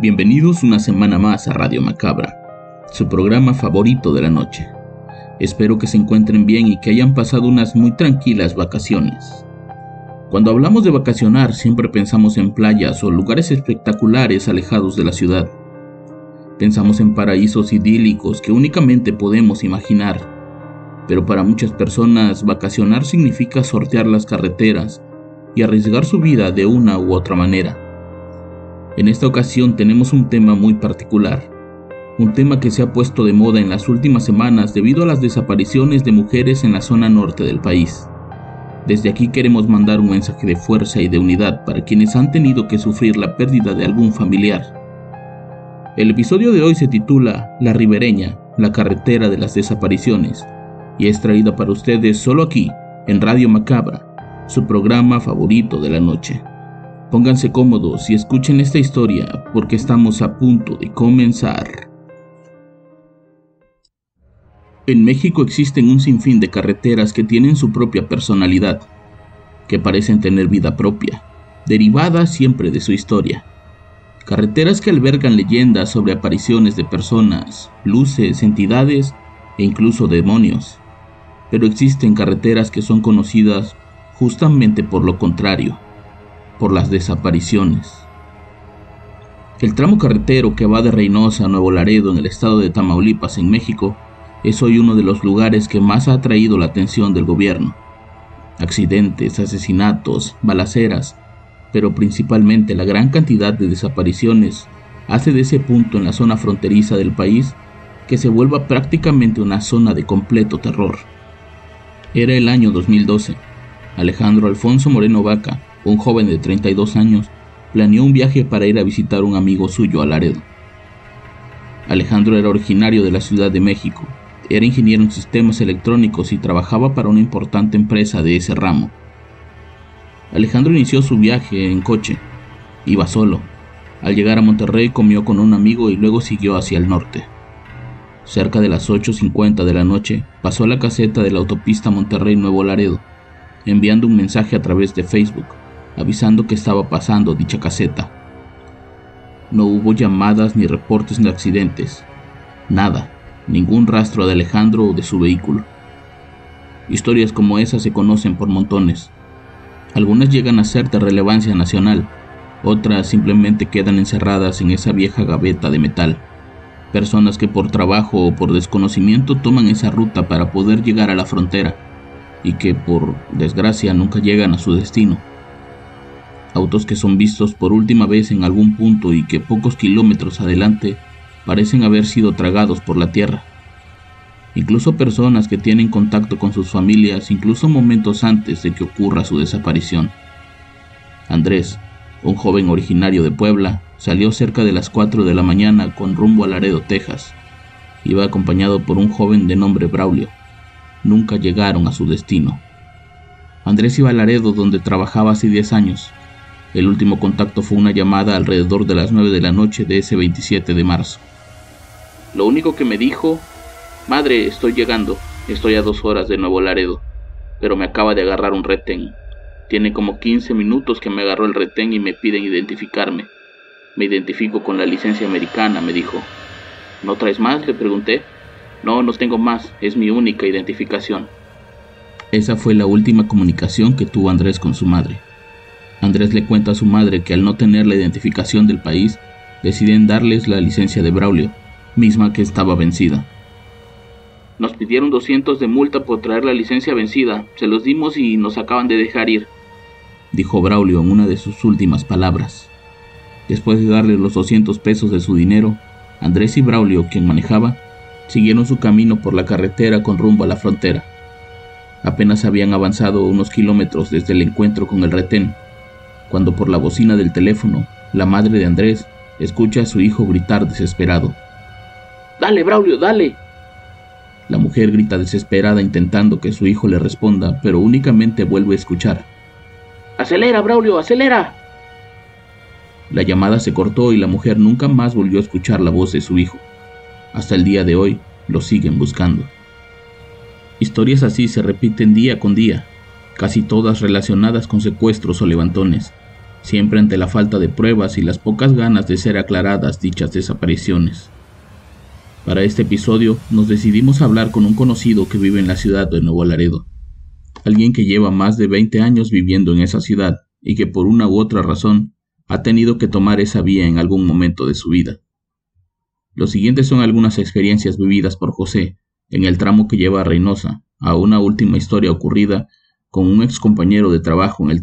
Bienvenidos una semana más a Radio Macabra, su programa favorito de la noche. Espero que se encuentren bien y que hayan pasado unas muy tranquilas vacaciones. Cuando hablamos de vacacionar siempre pensamos en playas o lugares espectaculares alejados de la ciudad. Pensamos en paraísos idílicos que únicamente podemos imaginar. Pero para muchas personas vacacionar significa sortear las carreteras y arriesgar su vida de una u otra manera. En esta ocasión tenemos un tema muy particular, un tema que se ha puesto de moda en las últimas semanas debido a las desapariciones de mujeres en la zona norte del país. Desde aquí queremos mandar un mensaje de fuerza y de unidad para quienes han tenido que sufrir la pérdida de algún familiar. El episodio de hoy se titula La Ribereña, la carretera de las desapariciones, y es traído para ustedes solo aquí, en Radio Macabra, su programa favorito de la noche. Pónganse cómodos y escuchen esta historia porque estamos a punto de comenzar. En México existen un sinfín de carreteras que tienen su propia personalidad, que parecen tener vida propia, derivada siempre de su historia. Carreteras que albergan leyendas sobre apariciones de personas, luces, entidades e incluso demonios. Pero existen carreteras que son conocidas justamente por lo contrario, por las desapariciones. El tramo carretero que va de Reynosa a Nuevo Laredo en el estado de Tamaulipas en México es hoy uno de los lugares que más ha atraído la atención del gobierno. Accidentes, asesinatos, balaceras, pero principalmente la gran cantidad de desapariciones hace de ese punto en la zona fronteriza del país que se vuelva prácticamente una zona de completo terror. Era el año 2012. Alejandro Alfonso Moreno Vaca, un joven de 32 años, planeó un viaje para ir a visitar un amigo suyo a Laredo. Alejandro era originario de la Ciudad de México era ingeniero en sistemas electrónicos y trabajaba para una importante empresa de ese ramo. Alejandro inició su viaje en coche. Iba solo. Al llegar a Monterrey comió con un amigo y luego siguió hacia el norte. Cerca de las 8.50 de la noche pasó a la caseta de la autopista Monterrey-Nuevo Laredo, enviando un mensaje a través de Facebook, avisando que estaba pasando dicha caseta. No hubo llamadas ni reportes de accidentes. Nada ningún rastro de Alejandro o de su vehículo. Historias como esas se conocen por montones. Algunas llegan a ser de relevancia nacional, otras simplemente quedan encerradas en esa vieja gaveta de metal. Personas que por trabajo o por desconocimiento toman esa ruta para poder llegar a la frontera y que por desgracia nunca llegan a su destino. Autos que son vistos por última vez en algún punto y que pocos kilómetros adelante parecen haber sido tragados por la tierra. Incluso personas que tienen contacto con sus familias incluso momentos antes de que ocurra su desaparición. Andrés, un joven originario de Puebla, salió cerca de las 4 de la mañana con rumbo a Laredo, Texas. Iba acompañado por un joven de nombre Braulio. Nunca llegaron a su destino. Andrés iba a Laredo donde trabajaba hace 10 años. El último contacto fue una llamada alrededor de las 9 de la noche de ese 27 de marzo. Lo único que me dijo, Madre, estoy llegando, estoy a dos horas de Nuevo Laredo, pero me acaba de agarrar un retén. Tiene como 15 minutos que me agarró el retén y me piden identificarme. Me identifico con la licencia americana, me dijo. ¿No traes más? le pregunté. No, no tengo más, es mi única identificación. Esa fue la última comunicación que tuvo Andrés con su madre. Andrés le cuenta a su madre que al no tener la identificación del país, deciden darles la licencia de Braulio, misma que estaba vencida. Nos pidieron 200 de multa por traer la licencia vencida, se los dimos y nos acaban de dejar ir, dijo Braulio en una de sus últimas palabras. Después de darle los 200 pesos de su dinero, Andrés y Braulio, quien manejaba, Siguieron su camino por la carretera con rumbo a la frontera. Apenas habían avanzado unos kilómetros desde el encuentro con el retén, cuando por la bocina del teléfono, la madre de Andrés escucha a su hijo gritar desesperado. Dale, Braulio, dale. La mujer grita desesperada intentando que su hijo le responda, pero únicamente vuelve a escuchar. Acelera, Braulio, acelera. La llamada se cortó y la mujer nunca más volvió a escuchar la voz de su hijo. Hasta el día de hoy lo siguen buscando. Historias así se repiten día con día, casi todas relacionadas con secuestros o levantones, siempre ante la falta de pruebas y las pocas ganas de ser aclaradas dichas desapariciones. Para este episodio nos decidimos hablar con un conocido que vive en la ciudad de Nuevo Laredo, alguien que lleva más de 20 años viviendo en esa ciudad y que por una u otra razón ha tenido que tomar esa vía en algún momento de su vida. Los siguientes son algunas experiencias vividas por José en el tramo que lleva a Reynosa, a una última historia ocurrida con un ex compañero de trabajo en el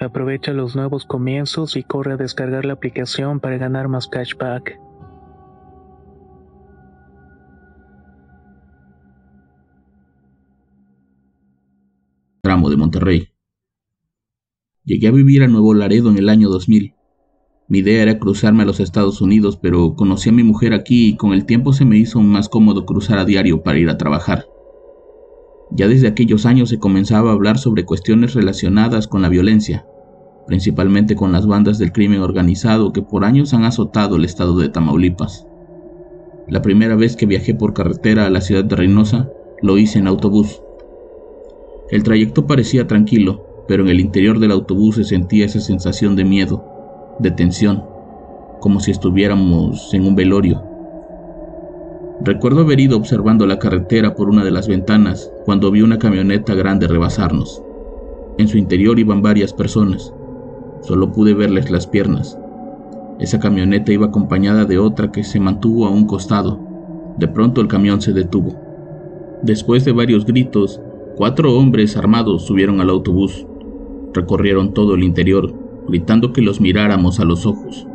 Aprovecha los nuevos comienzos y corre a descargar la aplicación para ganar más cashback. tramo de Monterrey. Llegué a vivir a Nuevo Laredo en el año 2000. Mi idea era cruzarme a los Estados Unidos, pero conocí a mi mujer aquí y con el tiempo se me hizo más cómodo cruzar a diario para ir a trabajar. Ya desde aquellos años se comenzaba a hablar sobre cuestiones relacionadas con la violencia, principalmente con las bandas del crimen organizado que por años han azotado el estado de Tamaulipas. La primera vez que viajé por carretera a la ciudad de Reynosa, lo hice en autobús. El trayecto parecía tranquilo, pero en el interior del autobús se sentía esa sensación de miedo, de tensión, como si estuviéramos en un velorio. Recuerdo haber ido observando la carretera por una de las ventanas cuando vi una camioneta grande rebasarnos. En su interior iban varias personas. Solo pude verles las piernas. Esa camioneta iba acompañada de otra que se mantuvo a un costado. De pronto el camión se detuvo. Después de varios gritos, cuatro hombres armados subieron al autobús. Recorrieron todo el interior, gritando que los miráramos a los ojos.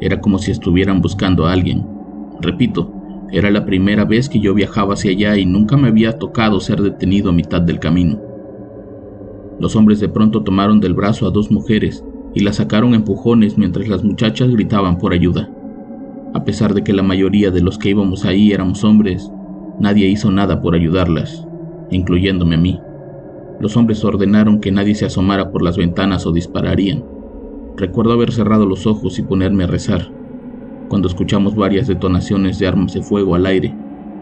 Era como si estuvieran buscando a alguien. Repito, Era la primera vez que yo viajaba hacia allá y nunca me había tocado ser detenido a mitad del camino. Los hombres de pronto tomaron del brazo a dos mujeres y las sacaron empujones mientras las muchachas gritaban por ayuda. A pesar de que la mayoría de los que íbamos ahí éramos hombres, nadie hizo nada por ayudarlas, incluyéndome a mí. Los hombres ordenaron que nadie se asomara por las ventanas o dispararían. Recuerdo haber cerrado los ojos y ponerme a rezar cuando escuchamos varias detonaciones de armas de fuego al aire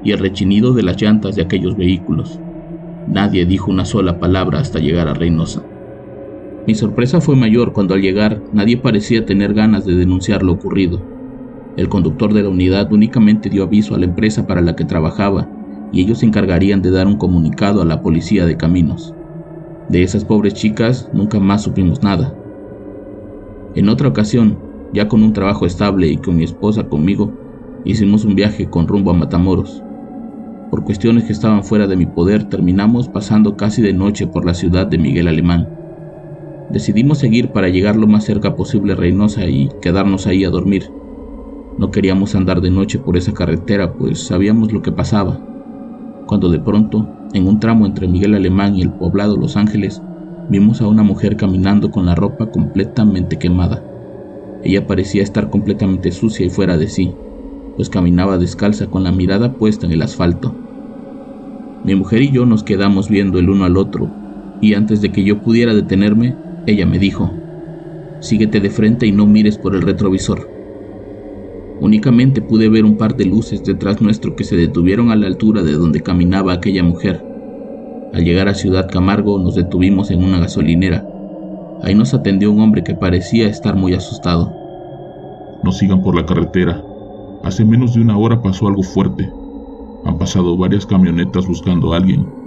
y el rechinido de las llantas de aquellos vehículos. Nadie dijo una sola palabra hasta llegar a Reynosa. Mi sorpresa fue mayor cuando al llegar nadie parecía tener ganas de denunciar lo ocurrido. El conductor de la unidad únicamente dio aviso a la empresa para la que trabajaba y ellos se encargarían de dar un comunicado a la policía de caminos. De esas pobres chicas nunca más supimos nada. En otra ocasión, ya con un trabajo estable y con mi esposa conmigo, hicimos un viaje con rumbo a Matamoros. Por cuestiones que estaban fuera de mi poder, terminamos pasando casi de noche por la ciudad de Miguel Alemán. Decidimos seguir para llegar lo más cerca posible a Reynosa y quedarnos ahí a dormir. No queríamos andar de noche por esa carretera, pues sabíamos lo que pasaba. Cuando de pronto, en un tramo entre Miguel Alemán y el poblado Los Ángeles, vimos a una mujer caminando con la ropa completamente quemada. Ella parecía estar completamente sucia y fuera de sí, pues caminaba descalza con la mirada puesta en el asfalto. Mi mujer y yo nos quedamos viendo el uno al otro, y antes de que yo pudiera detenerme, ella me dijo, síguete de frente y no mires por el retrovisor. Únicamente pude ver un par de luces detrás nuestro que se detuvieron a la altura de donde caminaba aquella mujer. Al llegar a Ciudad Camargo nos detuvimos en una gasolinera. Ahí nos atendió un hombre que parecía estar muy asustado. No sigan por la carretera. Hace menos de una hora pasó algo fuerte. Han pasado varias camionetas buscando a alguien.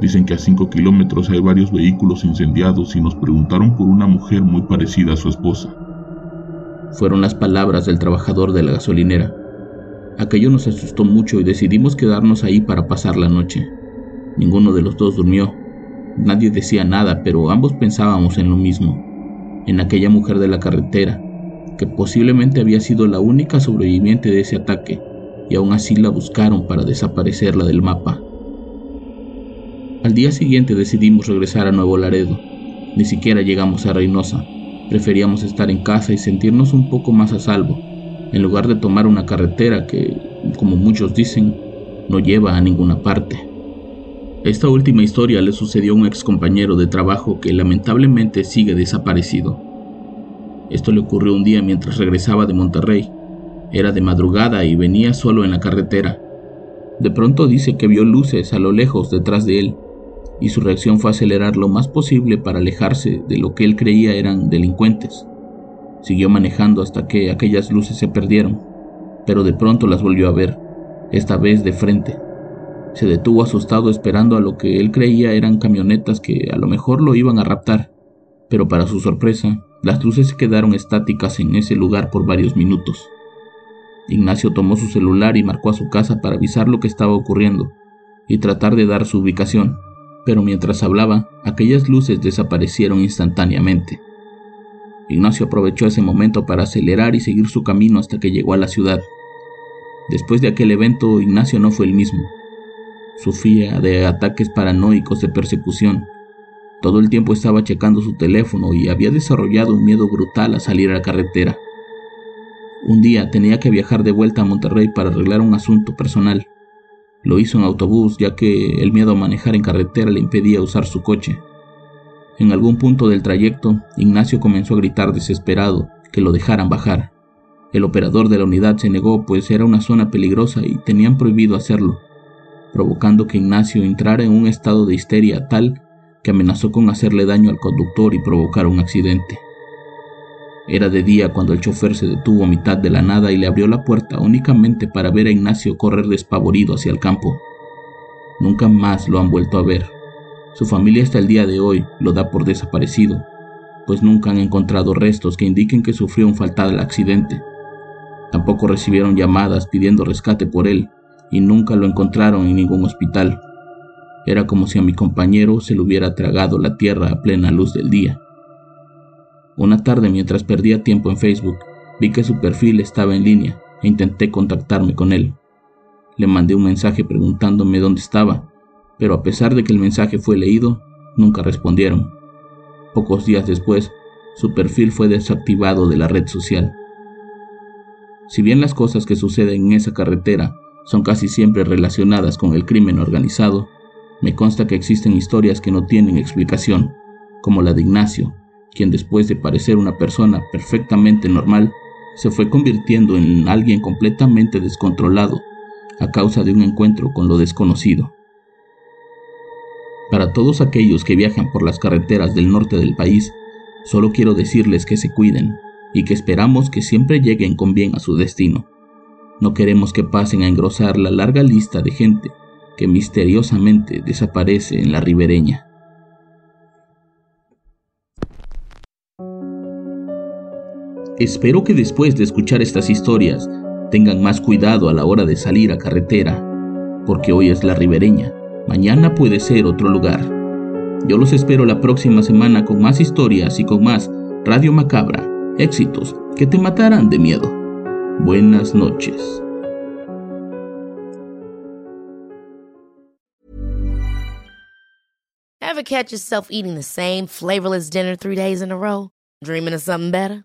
Dicen que a 5 kilómetros hay varios vehículos incendiados y nos preguntaron por una mujer muy parecida a su esposa. Fueron las palabras del trabajador de la gasolinera. Aquello nos asustó mucho y decidimos quedarnos ahí para pasar la noche. Ninguno de los dos durmió, Nadie decía nada, pero ambos pensábamos en lo mismo, en aquella mujer de la carretera, que posiblemente había sido la única sobreviviente de ese ataque, y aún así la buscaron para desaparecerla del mapa. Al día siguiente decidimos regresar a Nuevo Laredo. Ni siquiera llegamos a Reynosa. Preferíamos estar en casa y sentirnos un poco más a salvo, en lugar de tomar una carretera que, como muchos dicen, no lleva a ninguna parte. Esta última historia le sucedió a un ex compañero de trabajo que lamentablemente sigue desaparecido. Esto le ocurrió un día mientras regresaba de Monterrey. Era de madrugada y venía solo en la carretera. De pronto dice que vio luces a lo lejos detrás de él, y su reacción fue acelerar lo más posible para alejarse de lo que él creía eran delincuentes. Siguió manejando hasta que aquellas luces se perdieron, pero de pronto las volvió a ver, esta vez de frente. Se detuvo asustado esperando a lo que él creía eran camionetas que a lo mejor lo iban a raptar, pero para su sorpresa, las luces se quedaron estáticas en ese lugar por varios minutos. Ignacio tomó su celular y marcó a su casa para avisar lo que estaba ocurriendo y tratar de dar su ubicación, pero mientras hablaba, aquellas luces desaparecieron instantáneamente. Ignacio aprovechó ese momento para acelerar y seguir su camino hasta que llegó a la ciudad. Después de aquel evento, Ignacio no fue el mismo. Sufría de ataques paranoicos de persecución. Todo el tiempo estaba checando su teléfono y había desarrollado un miedo brutal a salir a la carretera. Un día tenía que viajar de vuelta a Monterrey para arreglar un asunto personal. Lo hizo en autobús ya que el miedo a manejar en carretera le impedía usar su coche. En algún punto del trayecto, Ignacio comenzó a gritar desesperado que lo dejaran bajar. El operador de la unidad se negó pues era una zona peligrosa y tenían prohibido hacerlo provocando que Ignacio entrara en un estado de histeria tal que amenazó con hacerle daño al conductor y provocar un accidente. Era de día cuando el chofer se detuvo a mitad de la nada y le abrió la puerta únicamente para ver a Ignacio correr despavorido hacia el campo. Nunca más lo han vuelto a ver. Su familia hasta el día de hoy lo da por desaparecido, pues nunca han encontrado restos que indiquen que sufrió un fatal accidente. Tampoco recibieron llamadas pidiendo rescate por él, y nunca lo encontraron en ningún hospital. Era como si a mi compañero se le hubiera tragado la tierra a plena luz del día. Una tarde mientras perdía tiempo en Facebook, vi que su perfil estaba en línea e intenté contactarme con él. Le mandé un mensaje preguntándome dónde estaba, pero a pesar de que el mensaje fue leído, nunca respondieron. Pocos días después, su perfil fue desactivado de la red social. Si bien las cosas que suceden en esa carretera son casi siempre relacionadas con el crimen organizado, me consta que existen historias que no tienen explicación, como la de Ignacio, quien después de parecer una persona perfectamente normal, se fue convirtiendo en alguien completamente descontrolado a causa de un encuentro con lo desconocido. Para todos aquellos que viajan por las carreteras del norte del país, solo quiero decirles que se cuiden y que esperamos que siempre lleguen con bien a su destino. No queremos que pasen a engrosar la larga lista de gente que misteriosamente desaparece en la ribereña. Espero que después de escuchar estas historias tengan más cuidado a la hora de salir a carretera, porque hoy es la ribereña, mañana puede ser otro lugar. Yo los espero la próxima semana con más historias y con más Radio Macabra, éxitos que te matarán de miedo. Buenas noches. Ever catch yourself eating the same flavorless dinner three days? Dreaming of something better?